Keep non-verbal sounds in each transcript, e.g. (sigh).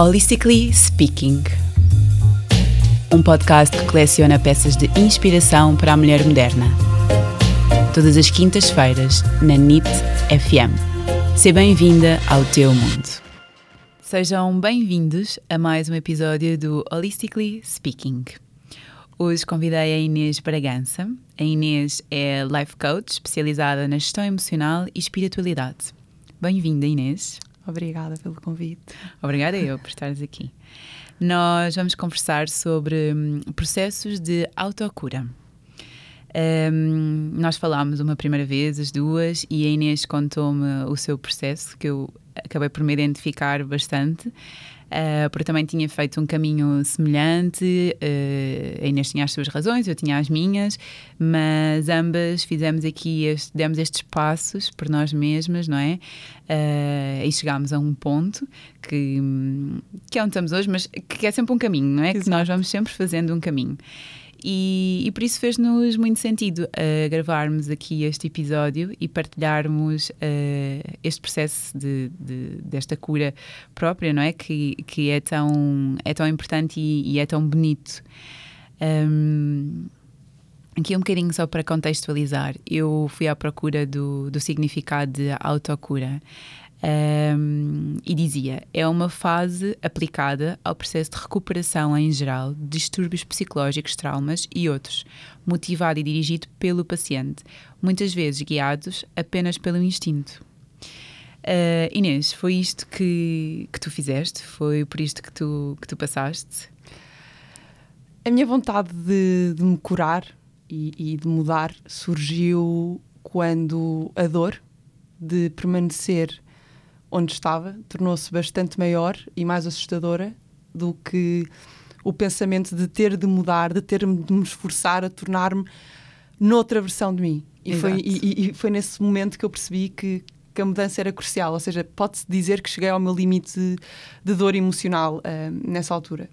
Holistically Speaking um podcast que coleciona peças de inspiração para a mulher moderna. Todas as quintas-feiras, na NIT FM. Seja bem-vinda ao teu mundo. Sejam bem-vindos a mais um episódio do Holistically Speaking. Hoje convidei a Inês Bragança. A Inês é life coach especializada na gestão emocional e espiritualidade. Bem-vinda, Inês. Obrigada pelo convite. Obrigada eu por estares aqui. Nós vamos conversar sobre hum, processos de autocura. Um, nós falámos uma primeira vez, as duas, e a Inês contou-me o seu processo, que eu acabei por me identificar bastante uh, porque também tinha feito um caminho semelhante. Uh, a Inês tinha as suas razões, eu tinha as minhas, mas ambas fizemos aqui, este, demos estes passos por nós mesmas, não é? Uh, e chegámos a um ponto que, que é onde estamos hoje, mas que é sempre um caminho, não é? Exato. Que nós vamos sempre fazendo um caminho. E, e, por isso fez-nos muito sentido uh, gravarmos aqui este episódio e partilharmos uh, este processo de, de, desta cura própria, não é? Que, que é, tão, é tão importante e, e é tão bonito. Um, aqui um bocadinho só para contextualizar, eu fui à procura do, do significado de autocura. Um, e dizia: é uma fase aplicada ao processo de recuperação em geral de distúrbios psicológicos, traumas e outros, motivado e dirigido pelo paciente, muitas vezes guiados apenas pelo instinto. Uh, Inês, foi isto que, que tu fizeste? Foi por isto que tu, que tu passaste? A minha vontade de, de me curar e, e de mudar surgiu quando a dor de permanecer onde estava tornou-se bastante maior e mais assustadora do que o pensamento de ter de mudar, de ter de me esforçar a tornar-me noutra versão de mim. E foi, e, e foi, nesse momento que eu percebi que, que a mudança era crucial, ou seja, pode-se dizer que cheguei ao meu limite de, de dor emocional uh, nessa altura.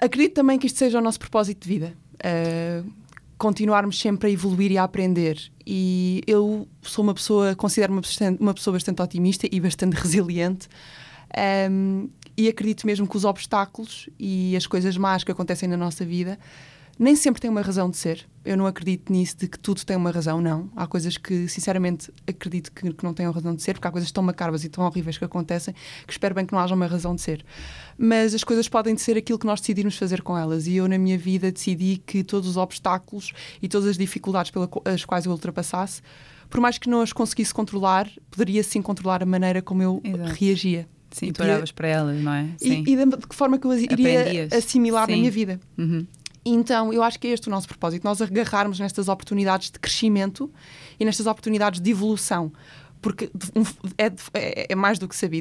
Acredito também que isto seja o nosso propósito de vida. Uh, continuarmos sempre a evoluir e a aprender. E eu sou uma pessoa, considero-me uma pessoa bastante otimista e bastante (laughs) resiliente. Um, e acredito mesmo que os obstáculos e as coisas más que acontecem na nossa vida nem sempre têm uma razão de ser. Eu não acredito nisso de que tudo tem uma razão, não. Há coisas que, sinceramente, acredito que, que não tenham razão de ser, porque há coisas tão macabras e tão horríveis que acontecem que espero bem que não haja uma razão de ser. Mas as coisas podem ser aquilo que nós decidimos fazer com elas. E eu, na minha vida, decidi que todos os obstáculos e todas as dificuldades pelas quais eu ultrapassasse, por mais que não as conseguisse controlar, poderia sim controlar a maneira como eu Exato. reagia. Sim, e tu olhavas para elas, não é? Sim. E, e de que forma que eu iria Aprendias. assimilar Sim. na minha vida. Uhum. Então, eu acho que é este o nosso propósito, nós agarrarmos nestas oportunidades de crescimento e nestas oportunidades de evolução. Porque é, é, é mais do que sabido